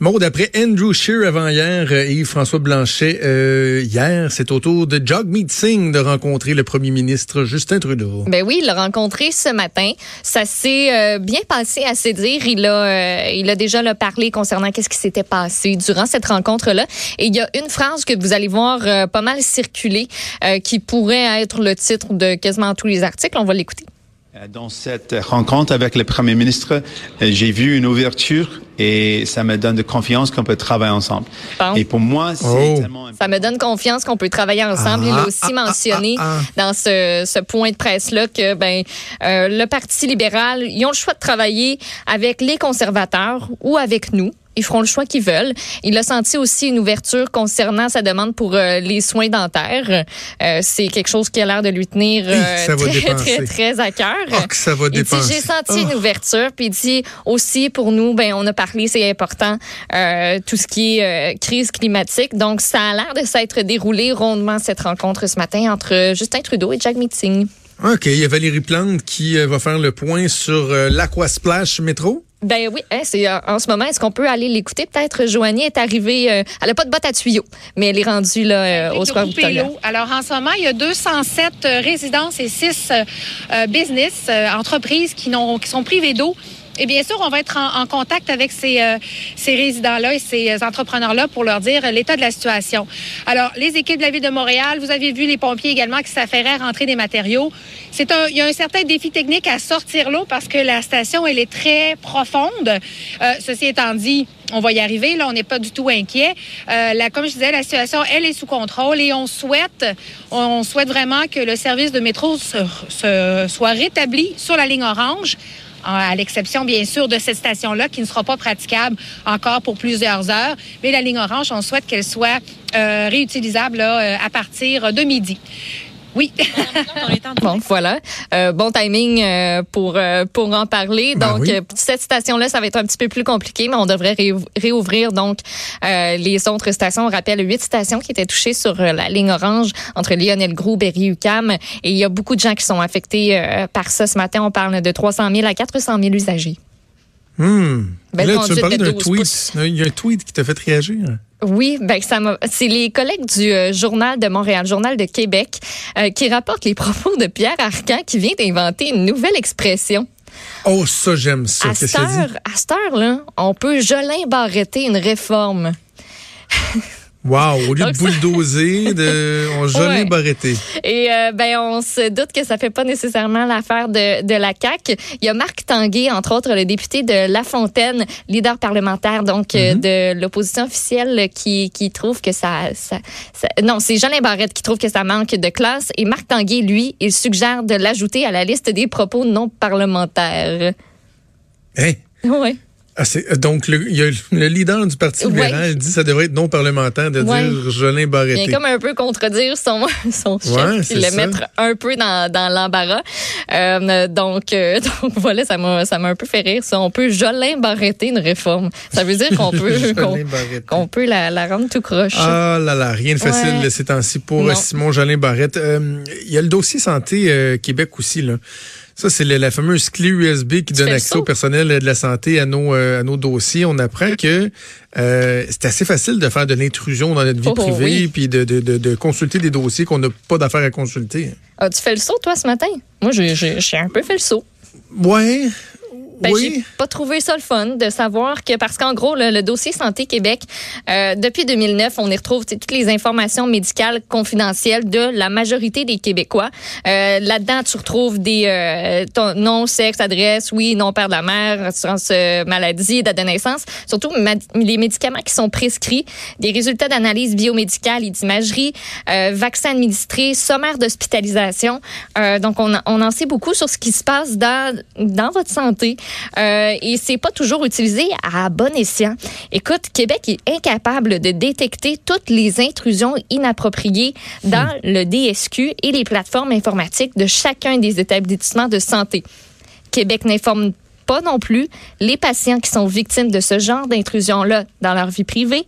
Maud, après Andrew Scheer avant hier euh, et Yves-François Blanchet euh, hier, c'est au tour de Jagmeet Singh de rencontrer le premier ministre Justin Trudeau. Ben oui, il l'a rencontré ce matin. Ça s'est euh, bien passé à se dire. Il a, euh, il a déjà là, parlé concernant qu'est-ce qui s'était passé durant cette rencontre-là. Et il y a une phrase que vous allez voir euh, pas mal circuler euh, qui pourrait être le titre de quasiment tous les articles. On va l'écouter. Dans cette rencontre avec le Premier ministre, euh, j'ai vu une ouverture et ça me donne de confiance qu'on peut travailler ensemble. Bon. Et pour moi, c'est Oh. tellement Ça me donne confiance qu'on peut travailler ensemble. il a aussi mentionné ah, ah. dans ce, ce point de presse-là que ben euh, le Parti libéral, ils ont le choix de travailler avec les conservateurs ou avec nous. Ils feront le choix qu'ils veulent. Il a senti aussi une ouverture concernant sa demande pour euh, les soins dentaires. Euh, c'est quelque chose qui a l'air de lui tenir euh, très, très, très à cœur. Oh, que ça va Il dit, j'ai senti Oh. une ouverture. Puis il dit aussi, pour nous, ben, on a parlé, c'est important, euh, tout ce qui est crise climatique. Donc, ça a l'air de s'être déroulé rondement, cette rencontre ce matin entre Justin Trudeau et Jack Meeting. OK, il y a Valérie Plante qui va faire le point sur l'Aquasplash métro. Ben oui, hein, c'est euh, en ce moment, est-ce qu'on peut aller l'écouter? Peut-être Joanie est arrivée, euh, elle n'a pas de botte à tuyaux, mais elle est rendue là, euh, au Square Victoria. Alors, en ce moment, il y a 207 euh, résidences et 6 euh, euh, business, entreprises qui, qui sont privées d'eau. Et bien sûr, on va être en, contact avec ces, euh, ces résidents-là et ces entrepreneurs-là pour leur dire l'état de la situation. Alors, les équipes de la Ville de Montréal, vous avez vu les pompiers également qui s'affairaient à rentrer des matériaux. C'est un, il y a un certain défi technique à sortir l'eau parce que la station, elle est très profonde. Euh, ceci étant dit, on va y arriver. Là, on n'est pas du tout inquiet. Euh, comme je disais, la situation, elle est sous contrôle et on souhaite, on souhaite vraiment que le service de métro se, se- soit rétabli sur la ligne orange. À l'exception, bien sûr, de cette station-là qui ne sera pas praticable encore pour plusieurs heures. Mais la ligne orange, on souhaite qu'elle soit euh, réutilisable là, euh, à partir de midi. Oui. Bon, voilà. Euh, bon timing euh, pour euh, pour en parler. Ben donc, oui. euh, cette station-là, ça va être un petit peu plus compliqué, mais on devrait réou- réouvrir donc euh, les autres stations. On rappelle huit stations qui étaient touchées sur euh, la ligne orange entre Lionel Groux, Berry, UQAM. Et il y a beaucoup de gens qui sont affectés euh, par ça ce matin. On parle de 300 000 à 400 000 usagers. Hmm. Belle Là, tu veux conduite parler de d'un 12 tweet. pouces. Il y a un tweet qui t'a fait réagir. Oui, ben ça m'a- c'est les collègues du euh, journal de Montréal, journal de Québec, euh, qui rapportent les propos de Pierre Arcan qui vient d'inventer une nouvelle expression. Oh, ça, j'aime ça. À cette heure, à cette heure-là, on peut Jolin barretter une réforme. Wow, au lieu Donc, de bulldozer, de, on jolin Ouais. barretté. Et euh, ben on se doute que ça fait pas nécessairement l'affaire de, de la CAC. Il y a Marc Tanguay, entre autres, le député de La Fontaine, leader parlementaire donc euh, de l'opposition officielle, qui, qui trouve que ça, ça, ça- non, c'est Jolin Barrette qui trouve que ça manque de classe. Et Marc Tanguay, lui, il suggère de l'ajouter à la liste des propos non parlementaires. Hein? Ouais. Ah, euh, donc, le, il y a le leader du Parti Ouais. libéral dit que ça devrait être non parlementaire de Ouais. dire Jolin Il Barreté. vient comme un peu contredire son, son chef, Ouais, puis c'est le ça. mettre un peu dans, dans l'embarras. Euh, donc, euh, donc voilà, ça m'a ça m'a un peu fait rire. Ça. On peut Jolin barretter une réforme. Ça veut dire qu'on peut qu'on peut la, la rendre tout croche. Ah là là, rien de facile ces temps-ci pour Non. Simon Jolin Barrette. Euh, Il y a le dossier santé euh, Québec aussi. Là. Ça, c'est la fameuse clé USB qui donne accès au personnel de la santé à nos, euh, à nos dossiers. On apprend que euh, c'est assez facile de faire de l'intrusion dans notre vie Oh, privée oui. puis de, de, de, de consulter des dossiers qu'on n'a pas d'affaires à consulter. Ah, tu fais le saut, toi, ce matin? Moi, j'ai un peu fait le saut. Ouais. Ben, oui. J'ai pas trouvé ça le fun de savoir que, parce qu'en gros, le, le dossier Santé Québec, euh, depuis 2009, on y retrouve toutes les informations médicales confidentielles de la majorité des Québécois. Euh, Là-dedans, tu retrouves des euh, ton nom, sexe, adresse, oui, nom, père de la mère, assurance euh, maladie, date de naissance. Surtout les médicaments qui sont prescrits, des résultats d'analyse biomédicale et d'imagerie, euh, vaccins administrés, sommaire d'hospitalisation. Euh, donc, on, on en sait beaucoup sur ce qui se passe dans, dans votre santé. Euh, et c'est pas toujours utilisé à bon escient. Écoute, Québec est incapable de détecter toutes les intrusions inappropriées dans hmm. le DSQ et les plateformes informatiques de chacun des établissements de santé. Québec n'informe pas non plus les patients qui sont victimes de ce genre d'intrusion-là dans leur vie privée.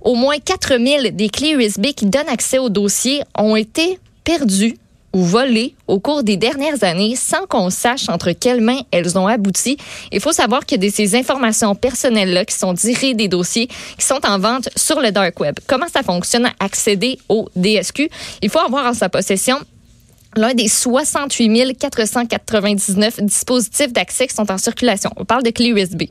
Au moins 4000 des clés USB qui donnent accès au dossier ont été perdues ou volées au cours des dernières années sans qu'on sache entre quelles mains elles ont abouti. Il faut savoir que ces informations personnelles-là qui sont tirées des dossiers qui sont en vente sur le dark web. Comment ça fonctionne accéder au DSQ? Il faut avoir en sa possession l'un des 68 499 dispositifs d'accès qui sont en circulation. On parle de clé USB.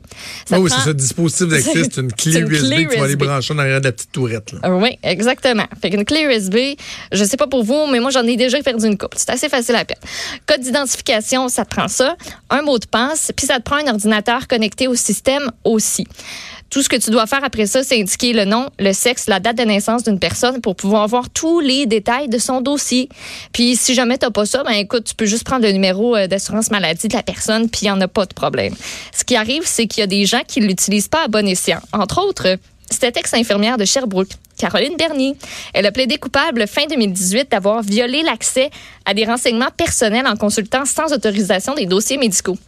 oui, c'est ça, dispositif d'accès, c'est une clé USB que tu vas aller brancher en arrière de la petite tourette. Là. Oui, exactement. Fait qu'une clé USB, je sais pas pour vous, mais moi, j'en ai déjà perdu une couple. C'est assez facile à perdre. Code d'identification, ça te prend ça. Un mot de passe, puis ça te prend un ordinateur connecté au système aussi. Tout ce que tu dois faire après ça, c'est indiquer le nom, le sexe, la date de naissance d'une personne pour pouvoir voir tous les détails de son dossier. Puis si jamais tu n'as pas ça, ben écoute, tu peux juste prendre le numéro euh, d'assurance maladie de la personne, puis il n'y en a pas de problème. Ce qui arrive, c'est qu'il y a des gens qui ne l'utilisent pas à bon escient. Entre autres, cette ex-infirmière de Sherbrooke, Caroline Bernier. Elle a plaidé coupable fin 2018 d'avoir violé l'accès à des renseignements personnels en consultant sans autorisation des dossiers médicaux.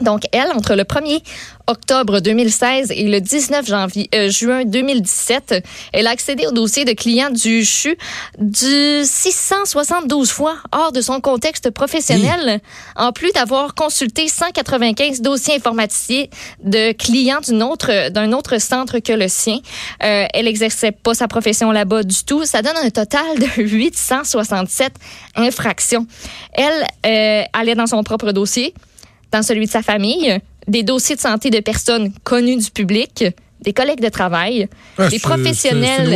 Donc, elle, entre le 1er octobre 2016 et le 19 janvier, euh, juin 2017, elle a accédé au dossier de client du CHU du 672 fois hors de son contexte professionnel, en plus d'avoir consulté 195 dossiers informaticiens de clients d'un autre, d'un autre centre que le sien. Euh, elle exerçait pas sa profession là-bas du tout. Ça donne un total de 867 infractions. Elle euh, allait dans son propre dossier dans celui de sa famille, des dossiers de santé de personnes connues du public, des collègues de travail, ah, des professionnels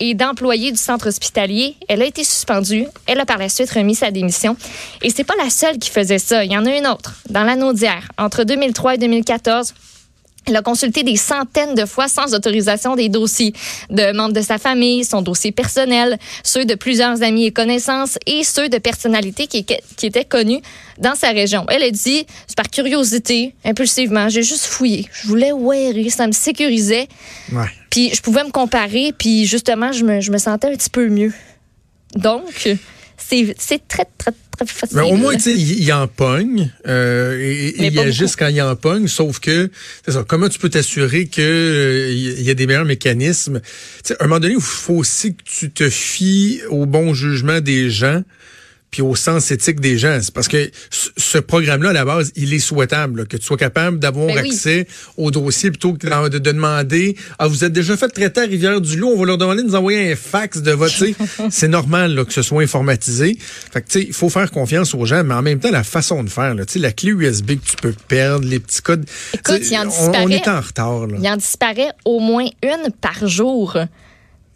et d'employés du centre hospitalier. Elle a été suspendue. Elle a par la suite remis sa démission. Et c'est pas la seule qui faisait ça. Il y en a une autre. Dans d'hier, entre 2003 et 2014, elle a consulté des centaines de fois sans autorisation des dossiers de membres de sa famille, son dossier personnel, ceux de plusieurs amis et connaissances et ceux de personnalités qui, qui étaient connues dans sa région. Elle a dit, c'est par curiosité, impulsivement, j'ai juste fouillé. Je voulais wearer, ça me sécurisait. Ouais. Puis je pouvais me comparer, puis justement, je me, je me sentais un petit peu mieux. Donc, c'est très, très, très facile. Mais au moins, tu sais, il en pogne. Euh, et, il agisse quand il en pogne, sauf que, c'est ça, comment tu peux t'assurer qu'il euh, y a des meilleurs mécanismes? sais, à un moment donné, il faut aussi que tu te fies au bon jugement des gens puis au sens éthique des gens. C'est parce que ce programme-là, à la base, il est souhaitable, que tu sois capable d'avoir ben accès au dossier plutôt que de, demander Ah, vous êtes déjà fait traiter à Rivière-du-Loup, on va leur demander de nous envoyer un fax de votre. c'est normal là, que ce soit informatisé. Fait que, tu sais, il faut faire confiance aux gens, mais en même temps, la façon de faire, là, la clé USB que tu peux perdre, les petits codes. Écoute, il en disparaît, on, est en retard. Là. Il en disparaît au moins une par jour.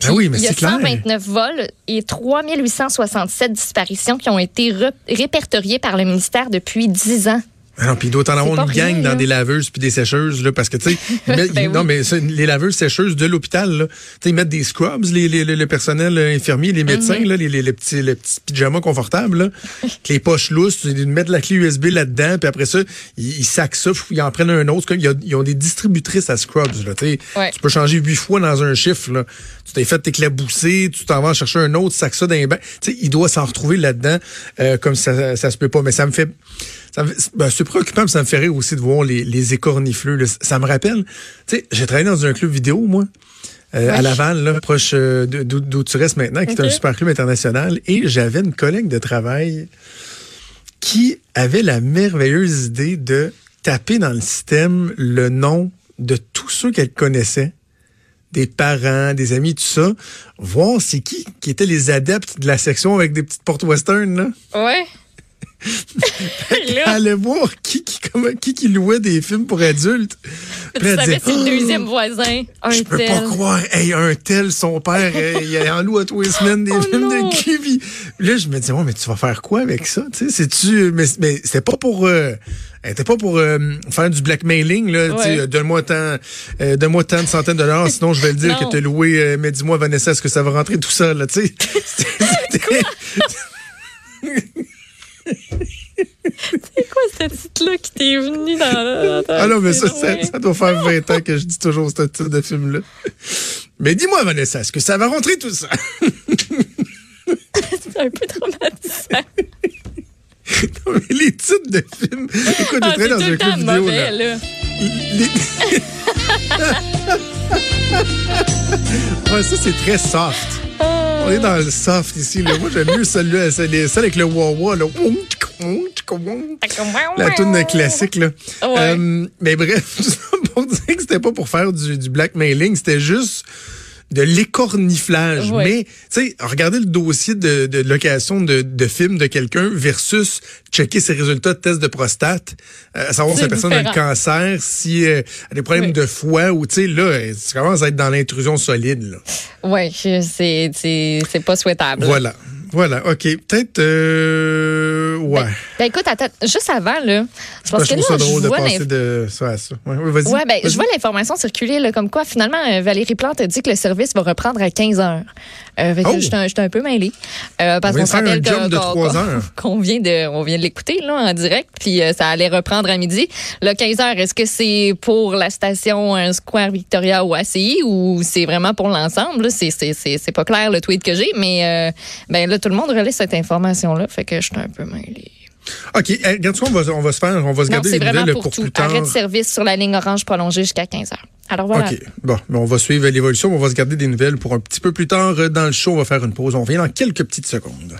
Ben oui, mais il y a 129 vols et 3867 disparitions qui ont été répertoriées par le ministère depuis 10 ans. Ah non, puis il doit en avoir une gang dans des laveuses puis des sécheuses là parce que tu sais ben non mais les laveuses sécheuses de l'hôpital là, ils mettent des scrubs les, les, le personnel infirmier, les médecins mhm. là, les, les, petits les petits pyjamas confortables là, les poches lousses, ils mettent la clé USB là-dedans puis après ça, ils, ils sacent ça, ils en prennent un autre, ils, ont des distributrices à scrubs là, tu Tu peux changer huit fois dans un chiffre là. Tu t'es fait t'éclabousser, tu t'en vas chercher un autre, sac ça dans les bains. Tu sais, il doit s'en retrouver là-dedans euh, comme ça ça se peut pas mais ça me fait ben, c'est préoccupant, ça me ferait aussi de voir les, les écornifleux. Ça me rappelle, tu sais, j'ai travaillé dans un club vidéo, moi. Euh, à Laval, là, proche euh, d'où tu restes maintenant, qui est un super club international. Et j'avais une collègue de travail qui avait la merveilleuse idée de taper dans le système le nom de tous ceux qu'elle connaissait, des parents, des amis, tout ça, voir c'est qui qui étaient les adeptes de la section avec des petites portes western, là. Ouais. Allait voir qui qui, comment, qui qui louait des films pour adultes. Tu savais c'est le deuxième oh, voisin, un Je peux pas croire. Hey, un tel, son père, il en loue à tous les semaines des oh films de Kiwi. Là, je me dis, mais tu vas faire quoi avec ça? C'est-tu, mais, mais c'était pas pour, euh, pas pour euh, faire du blackmailing, là. Ouais. Donne-moi tant, euh, donne-moi tant de centaines de dollars, sinon je vais le dire que t'as loué, euh, mais dis-moi, Vanessa, est-ce que ça va rentrer tout ça, là, tu sais? C'est quoi ce titre-là qui t'est venu dans, Ah non, mais ça, ça, doit faire 20 ans que je dis toujours ce titre de film-là. Mais dis-moi, Vanessa, est-ce que ça va rentrer tout ça? C'est un peu traumatisant. non, mais les titres de films. Écoute, ah, je dans un club vidéo. Mauvais, là. là. Les... ouais, ça, c'est très soft. On est dans le soft ici. Là. Moi, j'aime mieux celui-là, celle avec le wah-wah. La tune classique. Là. Euh, mais bref, pour dire que c'était pas pour faire du, du blackmailing, c'était juste de l'écorniflage. Mais, tu sais, regardez le dossier de, de location de, de films de quelqu'un versus checker ses résultats de test de prostate, euh, savoir si la personne a le cancer, si euh, elle a des problèmes de foie ou, tu sais, là, ça commence à être dans l'intrusion solide. Oui, c'est, c'est pas souhaitable. Voilà. Voilà, OK. Peut-être, euh, ouais. Ben, ben, écoute, attends, juste avant, là. C'est parce que là, je de vois passer de ça à ça. Ouais, vas-y. Ouais, ben, je vois l'information circuler, là, comme quoi, finalement, euh, Valérie Plante a dit que le service va reprendre à 15 heures. Euh, oh! J'étais un, peu mêlée. Euh, parce qu'on se rappelle qu'on vient de, on vient de l'écouter, là, en direct, puis euh, ça allait reprendre à midi. Le 15 heures, est-ce que c'est pour la station Square Victoria ou ACI ou c'est vraiment pour l'ensemble? C'est pas clair le tweet que j'ai, mais, ben là, tout le monde relaie cette information-là, fait que je suis un peu mêlée. OK. Eh, regarde on va, on va se faire, on va se garder les nouvelles pour, pour tout. plus tard. Arrêt de service sur la ligne orange prolongée jusqu'à 15 heures. Alors voilà. OK. Bon, mais on va suivre l'évolution. On va se garder des nouvelles pour un petit peu plus tard dans le show. On va faire une pause. On revient dans quelques petites secondes.